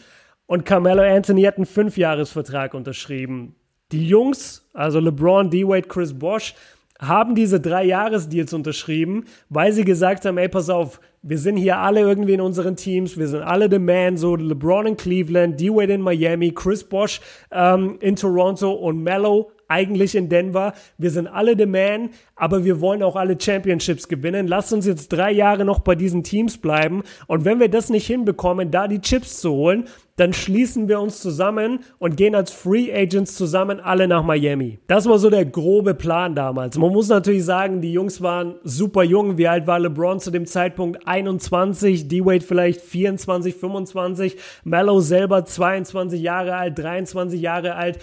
und Carmelo Anthony hat einen Fünfjahresvertrag unterschrieben. Die Jungs, also LeBron, D-Wade, Chris Bosch, haben diese drei Jahresdeals unterschrieben, weil sie gesagt haben, ey, pass auf, wir sind hier alle irgendwie in unseren Teams, wir sind alle the man, so LeBron in Cleveland, D-Wade in Miami, Chris Bosch ähm, in Toronto und Mello eigentlich in Denver. Wir sind alle the man, aber wir wollen auch alle Championships gewinnen. Lasst uns jetzt drei Jahre noch bei diesen Teams bleiben. Und wenn wir das nicht hinbekommen, da die Chips zu holen, dann schließen wir uns zusammen und gehen als Free Agents zusammen alle nach Miami. Das war so der grobe Plan damals. Man muss natürlich sagen, die Jungs waren super jung. Wie alt war LeBron zu dem Zeitpunkt? 21, D-Wade vielleicht 24, 25, Mello selber 22 Jahre alt, 23 Jahre alt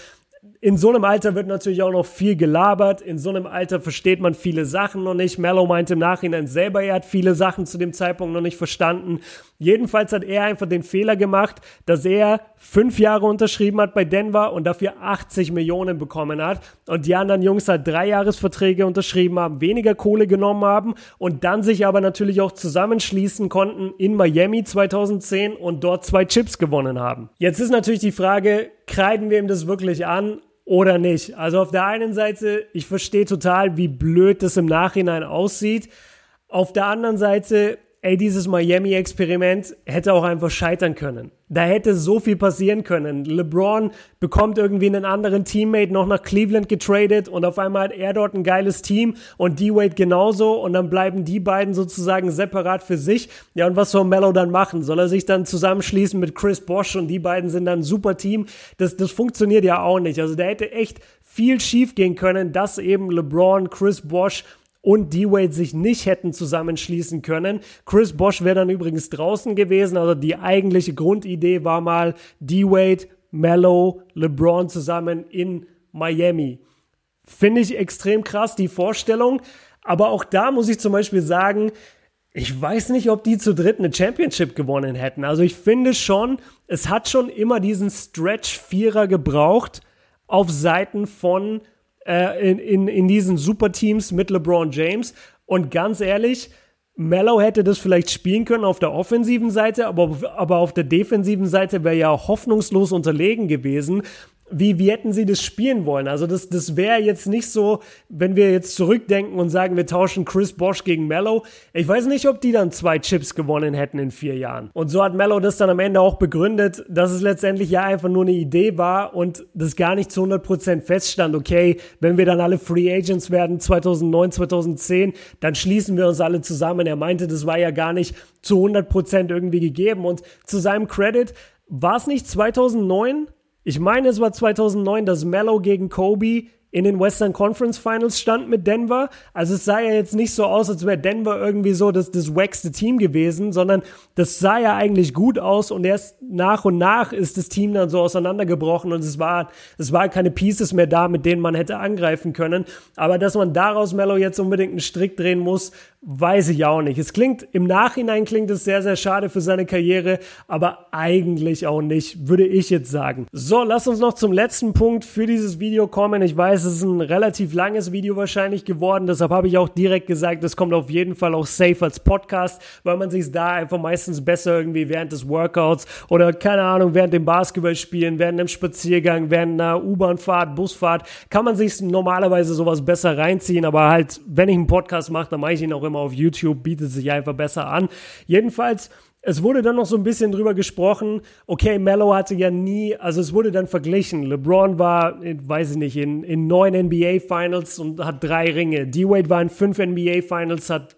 in so einem Alter wird natürlich auch noch viel gelabert. In so einem Alter versteht man viele Sachen noch nicht. Mello meint im Nachhinein selber, er hat viele Sachen zu dem Zeitpunkt noch nicht verstanden. Jedenfalls hat er einfach den Fehler gemacht, dass er fünf Jahre unterschrieben hat bei Denver und dafür 80 Millionen bekommen hat. Und die anderen Jungs halt drei Jahresverträge unterschrieben haben, weniger Kohle genommen haben und dann sich aber natürlich auch zusammenschließen konnten in Miami 2010 und dort zwei Chips gewonnen haben. Jetzt ist natürlich die Frage, kreiden wir ihm das wirklich an oder nicht. Also auf der einen Seite, ich verstehe total, wie blöd das im Nachhinein aussieht. Auf der anderen Seite, ey, dieses Miami-Experiment hätte auch einfach scheitern können. Da hätte so viel passieren können. LeBron bekommt irgendwie einen anderen Teammate noch nach Cleveland getradet und auf einmal hat er dort ein geiles Team und D-Wade genauso und dann bleiben die beiden sozusagen separat für sich. Ja, und was soll Mello dann machen? Soll er sich dann zusammenschließen mit Chris Bosch und die beiden sind dann ein super Team? Das, das funktioniert ja auch nicht. Also da hätte echt viel schief gehen können, dass eben LeBron, Chris Bosch und D-Wade sich nicht hätten zusammenschließen können. Chris Bosch wäre dann übrigens draußen gewesen. Also die eigentliche Grundidee war mal D-Wade, Mello, LeBron zusammen in Miami. Finde ich extrem krass, die Vorstellung. Aber auch da muss ich zum Beispiel sagen, ich weiß nicht, ob die zu dritt eine Championship gewonnen hätten. Also ich finde schon, es hat schon immer diesen Stretch-Vierer gebraucht auf Seiten von äh, in, in, in diesen Superteams mit LeBron James. Und ganz ehrlich, Mello hätte das vielleicht spielen können auf der offensiven Seite, aber, aber auf der defensiven Seite wäre ja hoffnungslos unterlegen gewesen wie, wie hätten sie das spielen wollen? Also das, das wäre jetzt nicht so, wenn wir jetzt zurückdenken und sagen, wir tauschen Chris Bosch gegen Mello. Ich weiß nicht, ob die dann zwei Chips gewonnen hätten in vier Jahren. Und so hat Mello das dann am Ende auch begründet, dass es letztendlich ja einfach nur eine Idee war und das gar nicht zu 100% feststand. Okay, wenn wir dann alle Free Agents werden 2009, 2010, dann schließen wir uns alle zusammen. Er meinte, das war ja gar nicht zu 100% irgendwie gegeben. Und zu seinem Credit, war es nicht 2009, ich meine, es war 2009, dass Mello gegen Kobe in den Western Conference Finals stand mit Denver. Also es sah ja jetzt nicht so aus, als wäre Denver irgendwie so das, das wackste Team gewesen, sondern das sah ja eigentlich gut aus und erst nach und nach ist das Team dann so auseinandergebrochen und es war, es war keine Pieces mehr da, mit denen man hätte angreifen können. Aber dass man daraus Mello jetzt unbedingt einen Strick drehen muss, Weiß ich auch nicht. Es klingt, im Nachhinein klingt es sehr, sehr schade für seine Karriere, aber eigentlich auch nicht, würde ich jetzt sagen. So, lass uns noch zum letzten Punkt für dieses Video kommen. Ich weiß, es ist ein relativ langes Video wahrscheinlich geworden, deshalb habe ich auch direkt gesagt, es kommt auf jeden Fall auch safe als Podcast, weil man sich da einfach meistens besser irgendwie während des Workouts oder keine Ahnung, während dem Basketballspielen, während dem Spaziergang, während einer U-Bahnfahrt, Busfahrt, kann man sich normalerweise sowas besser reinziehen, aber halt, wenn ich einen Podcast mache, dann mache ich ihn auch immer immer auf YouTube, bietet sich einfach besser an. Jedenfalls, es wurde dann noch so ein bisschen drüber gesprochen, okay, Mello hatte ja nie, also es wurde dann verglichen. LeBron war, weiß ich nicht, in, in neun NBA Finals und hat drei Ringe. D-Wade war in fünf NBA Finals, hat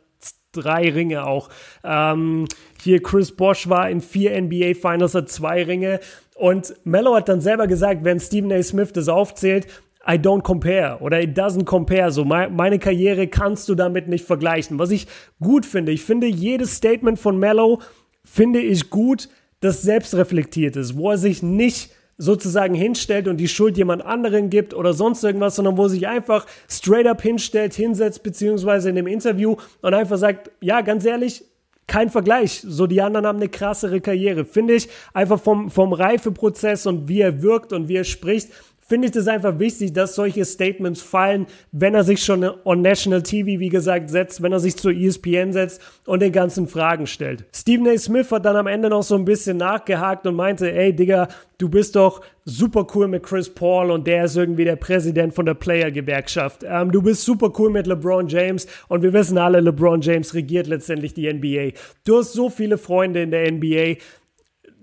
drei Ringe auch. Ähm, hier Chris Bosch war in vier NBA Finals, hat zwei Ringe. Und Mello hat dann selber gesagt, wenn Stephen A. Smith das aufzählt, I don't compare oder it doesn't compare. So meine Karriere kannst du damit nicht vergleichen. Was ich gut finde, ich finde jedes Statement von Mello finde ich gut, das selbst reflektiert ist, wo er sich nicht sozusagen hinstellt und die Schuld jemand anderen gibt oder sonst irgendwas, sondern wo er sich einfach straight up hinstellt, hinsetzt, beziehungsweise in dem Interview und einfach sagt, ja, ganz ehrlich, kein Vergleich. So, die anderen haben eine krassere Karriere. Finde ich einfach vom, vom Reifeprozess und wie er wirkt und wie er spricht, finde ich das einfach wichtig, dass solche Statements fallen, wenn er sich schon on National TV, wie gesagt, setzt, wenn er sich zur ESPN setzt und den ganzen Fragen stellt. Stephen A. Smith hat dann am Ende noch so ein bisschen nachgehakt und meinte, ey Digga, du bist doch super cool mit Chris Paul und der ist irgendwie der Präsident von der Player-Gewerkschaft. Ähm, du bist super cool mit LeBron James und wir wissen alle, LeBron James regiert letztendlich die NBA. Du hast so viele Freunde in der NBA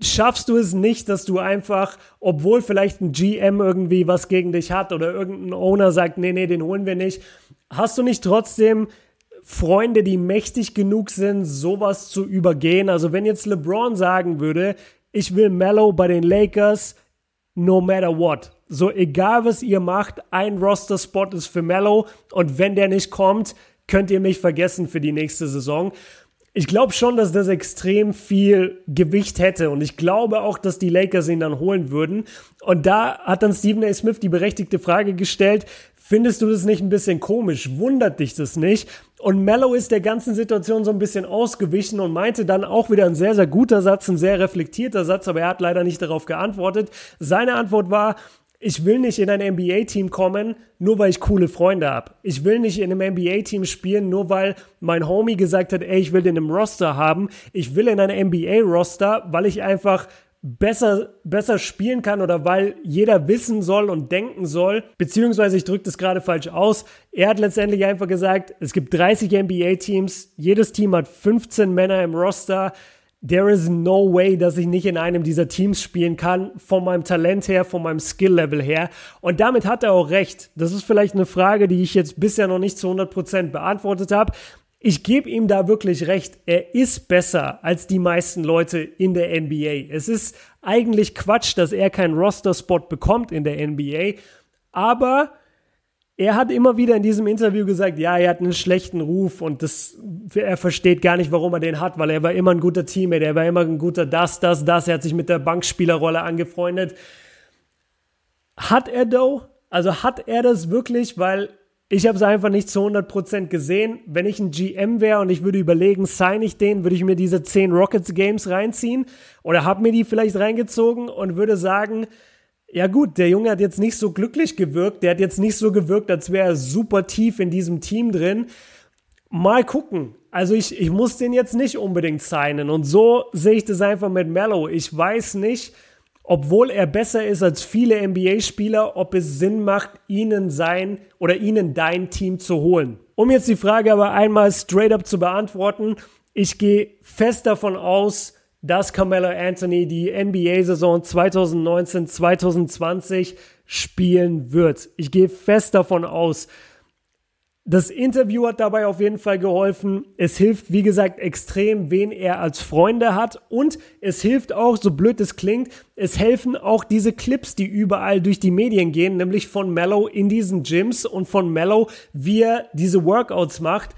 schaffst du es nicht, dass du einfach, obwohl vielleicht ein GM irgendwie was gegen dich hat oder irgendein Owner sagt, nee, nee, den holen wir nicht, hast du nicht trotzdem Freunde, die mächtig genug sind, sowas zu übergehen? Also wenn jetzt LeBron sagen würde, ich will Mellow bei den Lakers, no matter what. So egal was ihr macht, ein Roster-Spot ist für Mellow und wenn der nicht kommt, könnt ihr mich vergessen für die nächste Saison Ich glaube schon, dass das extrem viel Gewicht hätte und ich glaube auch, dass die Lakers ihn dann holen würden. Und da hat dann Stephen A. Smith die berechtigte Frage gestellt, findest du das nicht ein bisschen komisch? Wundert dich das nicht? Und Mello ist der ganzen Situation so ein bisschen ausgewichen und meinte dann auch wieder ein sehr, sehr guter Satz, ein sehr reflektierter Satz, aber er hat leider nicht darauf geantwortet. Seine Antwort war, ich will nicht in ein NBA-Team kommen, nur weil ich coole Freunde habe. Ich will nicht in einem NBA-Team spielen, nur weil mein Homie gesagt hat, ey, ich will den im Roster haben. Ich will in ein NBA-Roster, weil ich einfach besser, besser spielen kann oder weil jeder wissen soll und denken soll, beziehungsweise ich drücke das gerade falsch aus. Er hat letztendlich einfach gesagt, es gibt 30 NBA-Teams, jedes Team hat 15 Männer im Roster there is no way, dass ich nicht in einem dieser Teams spielen kann, von meinem Talent her, von meinem Skill-Level her. Und damit hat er auch recht. Das ist vielleicht eine Frage, die ich jetzt bisher noch nicht zu 100% beantwortet habe. Ich gebe ihm da wirklich recht. Er ist besser als die meisten Leute in der NBA. Es ist eigentlich Quatsch, dass er keinen Roster-Spot bekommt in der NBA. Aber er hat immer wieder in diesem Interview gesagt, ja, er hat einen schlechten Ruf und das, er versteht gar nicht, warum er den hat, weil er war immer ein guter Teammate, er war immer ein guter das, das, das, er hat sich mit der Bankspielerrolle angefreundet. Hat er though? Also hat er das wirklich, weil ich habe es einfach nicht zu 100% gesehen. Wenn ich ein GM wäre und ich würde überlegen, sign ich den, würde ich mir diese 10 Rockets Games reinziehen oder habe mir die vielleicht reingezogen und würde sagen, ja gut, der Junge hat jetzt nicht so glücklich gewirkt, der hat jetzt nicht so gewirkt, als wäre er super tief in diesem Team drin. Mal gucken. Also ich, ich muss den jetzt nicht unbedingt signen. Und so sehe ich das einfach mit Mello. Ich weiß nicht, obwohl er besser ist als viele NBA-Spieler, ob es Sinn macht, ihnen sein oder ihnen dein Team zu holen. Um jetzt die Frage aber einmal straight up zu beantworten, ich gehe fest davon aus, dass Carmelo Anthony die NBA-Saison 2019-2020 spielen wird. Ich gehe fest davon aus. Das Interview hat dabei auf jeden Fall geholfen. Es hilft, wie gesagt, extrem, wen er als Freunde hat. Und es hilft auch, so blöd es klingt, es helfen auch diese Clips, die überall durch die Medien gehen, nämlich von Mello in diesen Gyms und von Mello, wie er diese Workouts macht.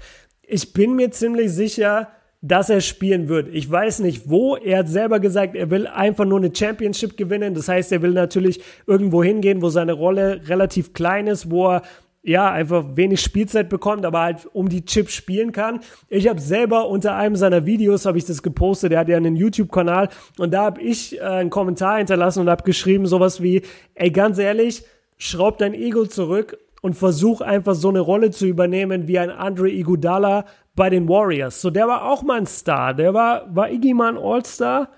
Ich bin mir ziemlich sicher, dass er spielen wird. Ich weiß nicht wo. Er hat selber gesagt, er will einfach nur eine Championship gewinnen. Das heißt, er will natürlich irgendwo hingehen, wo seine Rolle relativ klein ist, wo er ja, einfach wenig Spielzeit bekommt, aber halt um die Chips spielen kann. Ich habe selber unter einem seiner Videos habe ich das gepostet. Er hat ja einen YouTube-Kanal und da habe ich äh, einen Kommentar hinterlassen und habe geschrieben sowas wie, ey, ganz ehrlich, schraub dein Ego zurück und versuch einfach so eine Rolle zu übernehmen wie ein Andre Iguodala bei den Warriors. So, der war auch mal ein Star. Der war, war Iggy mal ein All-Star?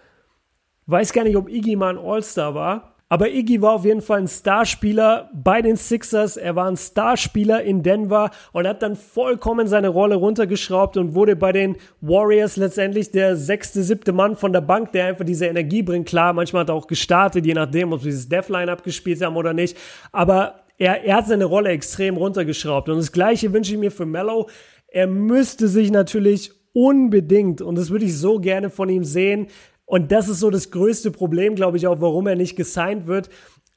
Weiß gar nicht, ob Iggy mal ein All-Star war. Aber Iggy war auf jeden Fall ein Starspieler bei den Sixers. Er war ein Starspieler in Denver und hat dann vollkommen seine Rolle runtergeschraubt und wurde bei den Warriors letztendlich der sechste, siebte Mann von der Bank, der einfach diese Energie bringt. Klar, manchmal hat er auch gestartet, je nachdem, ob sie dieses Deathline abgespielt haben oder nicht. Aber er, er hat seine Rolle extrem runtergeschraubt. Und das Gleiche wünsche ich mir für Mello. Er müsste sich natürlich unbedingt, und das würde ich so gerne von ihm sehen, und das ist so das größte Problem, glaube ich, auch, warum er nicht gesigned wird.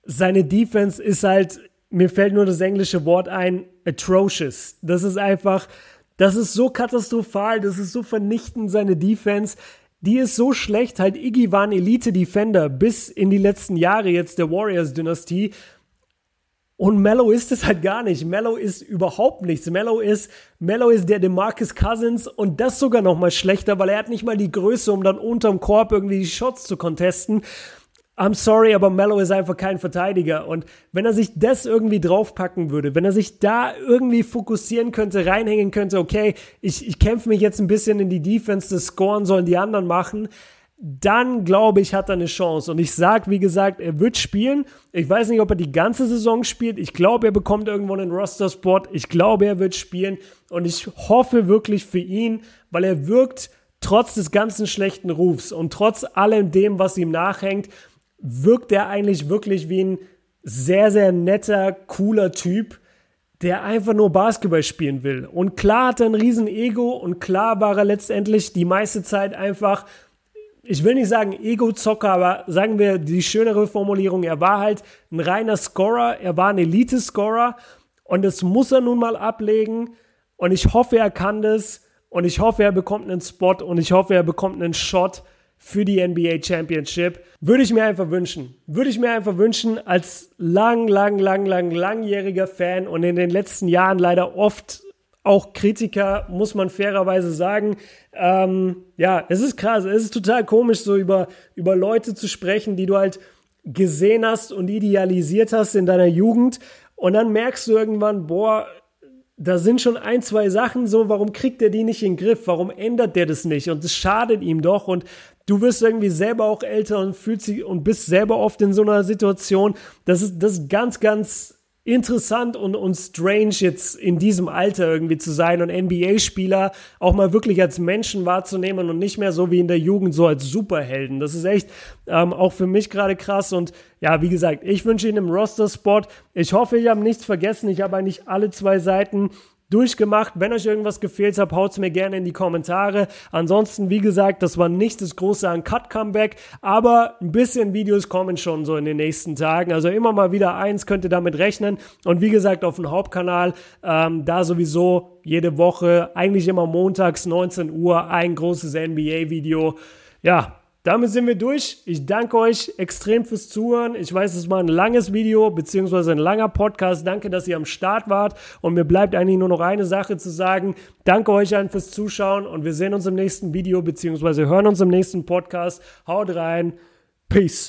Seine Defense ist halt, mir fällt nur das englische Wort ein, atrocious. Das ist einfach, das ist so katastrophal, das ist so vernichtend, seine Defense. Die ist so schlecht, halt Iggy war ein Elite-Defender bis in die letzten Jahre jetzt der Warriors-Dynastie. Und Mello ist es halt gar nicht. Mello ist überhaupt nichts. Mello ist, Mello ist der DeMarcus Cousins und das sogar noch mal schlechter, weil er hat nicht mal die Größe, um dann unterm Korb irgendwie die Shots zu contesten. I'm sorry, aber Mello ist einfach kein Verteidiger. Und wenn er sich das irgendwie draufpacken würde, wenn er sich da irgendwie fokussieren könnte, reinhängen könnte, okay, ich, ich kämpfe mich jetzt ein bisschen in die Defense, das Scoren sollen die anderen machen dann glaube ich, hat er eine Chance. Und ich sage, wie gesagt, er wird spielen. Ich weiß nicht, ob er die ganze Saison spielt. Ich glaube, er bekommt irgendwo einen Roster-Spot. Ich glaube, er wird spielen. Und ich hoffe wirklich für ihn, weil er wirkt trotz des ganzen schlechten Rufs und trotz allem dem, was ihm nachhängt, wirkt er eigentlich wirklich wie ein sehr, sehr netter, cooler Typ, der einfach nur Basketball spielen will. Und klar hat er ein riesen Ego und klar war er letztendlich die meiste Zeit einfach ich will nicht sagen Ego-Zocker, aber sagen wir die schönere Formulierung, er war halt ein reiner Scorer, er war ein Elite-Scorer und das muss er nun mal ablegen und ich hoffe, er kann das und ich hoffe, er bekommt einen Spot und ich hoffe, er bekommt einen Shot für die NBA Championship. Würde ich mir einfach wünschen. Würde ich mir einfach wünschen als lang, lang, lang, lang, langjähriger Fan und in den letzten Jahren leider oft auch Kritiker, muss man fairerweise sagen. Ähm, ja, es ist krass, es ist total komisch, so über, über Leute zu sprechen, die du halt gesehen hast und idealisiert hast in deiner Jugend. Und dann merkst du irgendwann, boah, da sind schon ein, zwei Sachen so, warum kriegt er die nicht in den Griff? Warum ändert der das nicht? Und das schadet ihm doch. Und du wirst irgendwie selber auch älter und fühlst dich und bist selber oft in so einer Situation. Das ist, das ist ganz, ganz interessant und, und strange jetzt in diesem Alter irgendwie zu sein und NBA-Spieler auch mal wirklich als Menschen wahrzunehmen und nicht mehr so wie in der Jugend so als Superhelden. Das ist echt ähm, auch für mich gerade krass und ja, wie gesagt, ich wünsche Ihnen im Roster-Spot. Ich hoffe, ich habe nichts vergessen. Ich habe eigentlich alle zwei Seiten durchgemacht. Wenn euch irgendwas gefehlt hat, haut es mir gerne in die Kommentare. Ansonsten, wie gesagt, das war nicht das große Uncut-Comeback, aber ein bisschen Videos kommen schon so in den nächsten Tagen. Also immer mal wieder eins, könnt ihr damit rechnen. Und wie gesagt, auf dem Hauptkanal, ähm, da sowieso jede Woche, eigentlich immer montags 19 Uhr, ein großes NBA-Video. Ja, damit sind wir durch. Ich danke euch extrem fürs Zuhören. Ich weiß, es war ein langes Video beziehungsweise ein langer Podcast. Danke, dass ihr am Start wart. Und mir bleibt eigentlich nur noch eine Sache zu sagen. Danke euch allen fürs Zuschauen und wir sehen uns im nächsten Video beziehungsweise hören uns im nächsten Podcast. Haut rein. Peace.